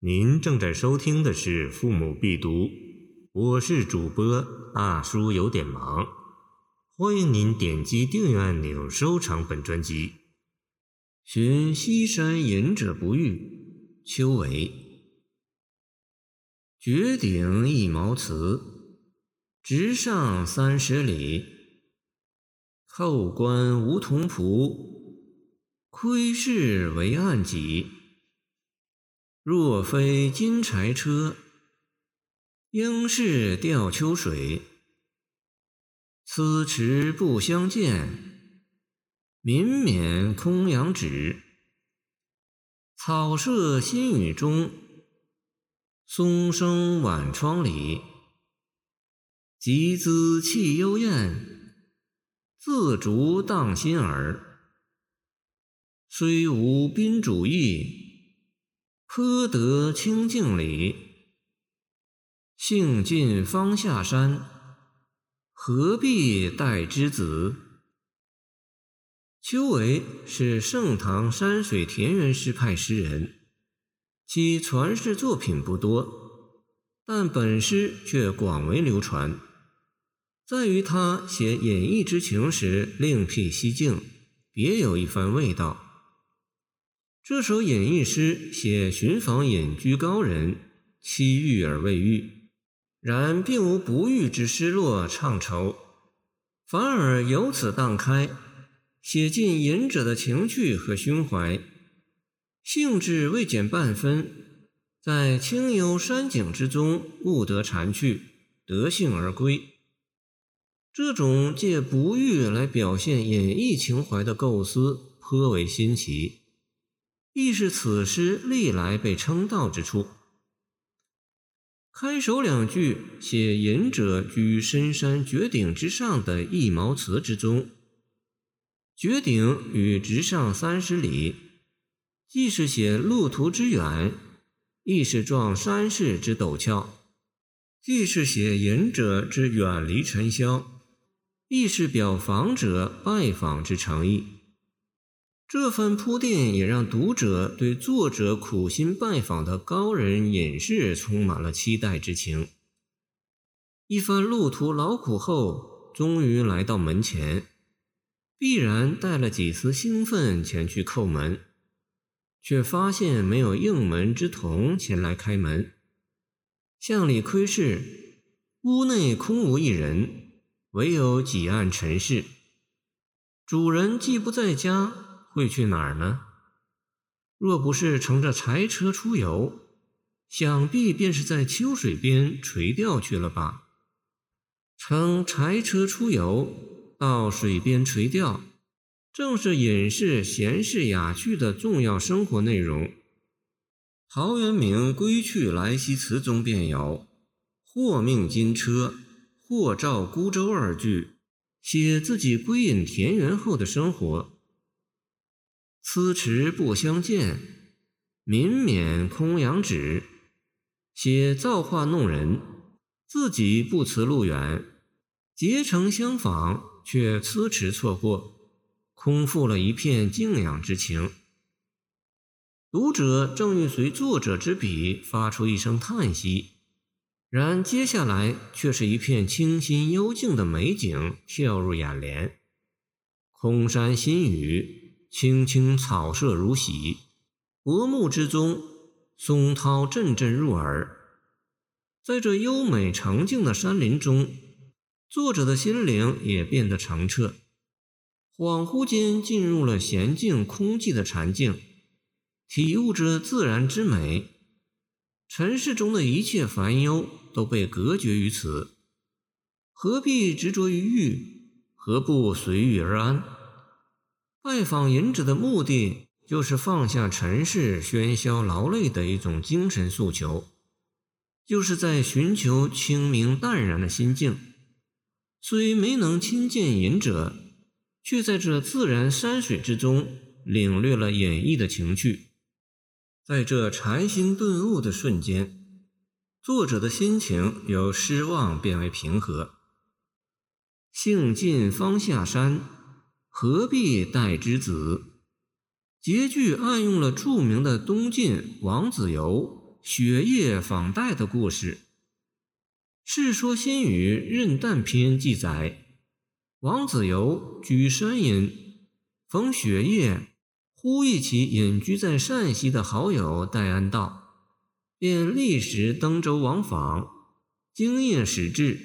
您正在收听的是《父母必读》，我是主播大叔，有点忙。欢迎您点击订阅按钮，收藏本专辑。寻西山隐者不遇，秋为绝顶一毛瓷，直上三十里。后观梧桐蒲，窥视为案几。若非金柴车，应是吊秋水。此池不相见，民免空杨纸。草舍新雨中，松声晚窗里。集资气幽燕，自竹荡心耳。虽无宾主意。颇得清净理，兴尽方下山，何必待之子？丘为是盛唐山水田园诗派诗人，其传世作品不多，但本诗却广为流传，在于他写演绎之情时另辟蹊径，别有一番味道。这首演绎诗写寻访隐居高人，期遇而未遇，然并无不遇之失落怅愁，反而由此荡开，写尽隐者的情趣和胸怀，兴致未减半分，在清幽山景之中悟得禅趣，得性而归。这种借不遇来表现演绎情怀的构思颇为新奇。亦是此诗历来被称道之处。开首两句写隐者居深山绝顶之上的一毛祠之中，绝顶与直上三十里，既是写路途之远，亦是状山势之陡峭；既是写隐者之远离尘嚣，亦是表访者拜访之诚意。这番铺垫也让读者对作者苦心拜访的高人隐士充满了期待之情。一番路途劳苦后，终于来到门前，必然带了几丝兴奋前去叩门，却发现没有应门之童前来开门。向里窥视，屋内空无一人，唯有几案陈事。主人既不在家。会去哪儿呢？若不是乘着柴车出游，想必便是在秋水边垂钓去了吧。乘柴车出游，到水边垂钓，正是隐士闲适雅趣的重要生活内容。陶渊明《归去来兮辞》中便有“或命金车，或照孤舟”二句，写自己归隐田园后的生活。此池不相见，民免空仰止。写造化弄人，自己不辞路远，结成相访，却迟迟错过，空负了一片敬仰之情。读者正欲随作者之笔发出一声叹息，然接下来却是一片清新幽静的美景跳入眼帘，空山新雨。青青草色如洗，薄暮之中，松涛阵阵入耳。在这优美澄净的山林中，作者的心灵也变得澄澈，恍惚间进入了闲静空寂的禅境，体悟着自然之美。尘世中的一切烦忧都被隔绝于此，何必执着于欲？何不随遇而安？拜访隐者的目的，就是放下尘世喧嚣劳累的一种精神诉求，就是在寻求清明淡然的心境。虽没能亲见隐者，却在这自然山水之中领略了演绎的情趣。在这禅心顿悟的瞬间，作者的心情由失望变为平和。兴尽方下山。何必待之子？结句暗用了著名的东晋王子猷雪夜访戴的故事。《世说新语·任诞篇》记载，王子猷居山阴，逢雪夜，忽忆起隐居在山西的好友戴安道，便立时登舟往访。经夜始至，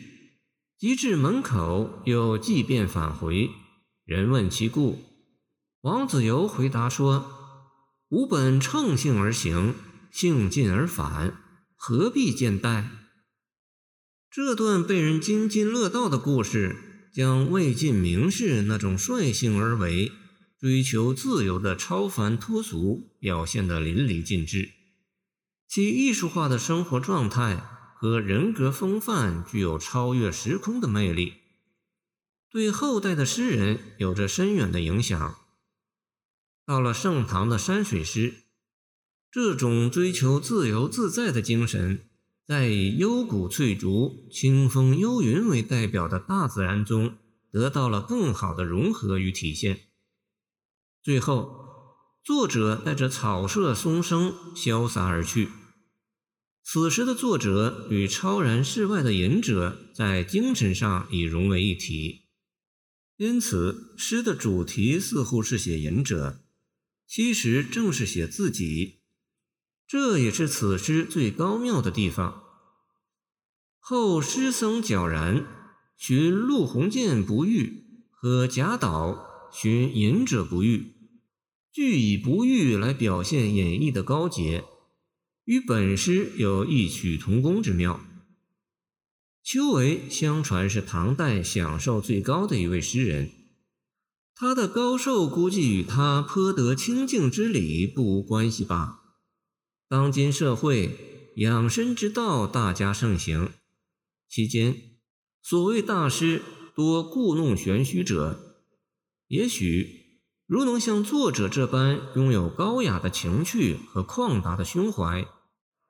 及至门口，又即便返回。人问其故，王子猷回答说：“吾本乘兴而行，兴尽而返，何必见戴？”这段被人津津乐道的故事，将魏晋名士那种率性而为、追求自由的超凡脱俗表现得淋漓尽致，其艺术化的生活状态和人格风范具有超越时空的魅力。对后代的诗人有着深远的影响。到了盛唐的山水诗，这种追求自由自在的精神，在以幽谷翠竹、清风幽云为代表的大自然中得到了更好的融合与体现。最后，作者带着草舍松声潇洒而去。此时的作者与超然世外的隐者在精神上已融为一体。因此，诗的主题似乎是写隐者，其实正是写自己。这也是此诗最高妙的地方。后诗僧皎然寻陆鸿渐不遇，和贾岛寻隐者不遇，俱以不遇来表现演绎的高洁，与本诗有异曲同工之妙。丘为相传是唐代享受最高的一位诗人，他的高寿估计与他颇得清净之理不无关系吧。当今社会养生之道大加盛行，期间所谓大师多故弄玄虚者，也许如能像作者这般拥有高雅的情趣和旷达的胸怀，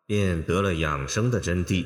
便得了养生的真谛。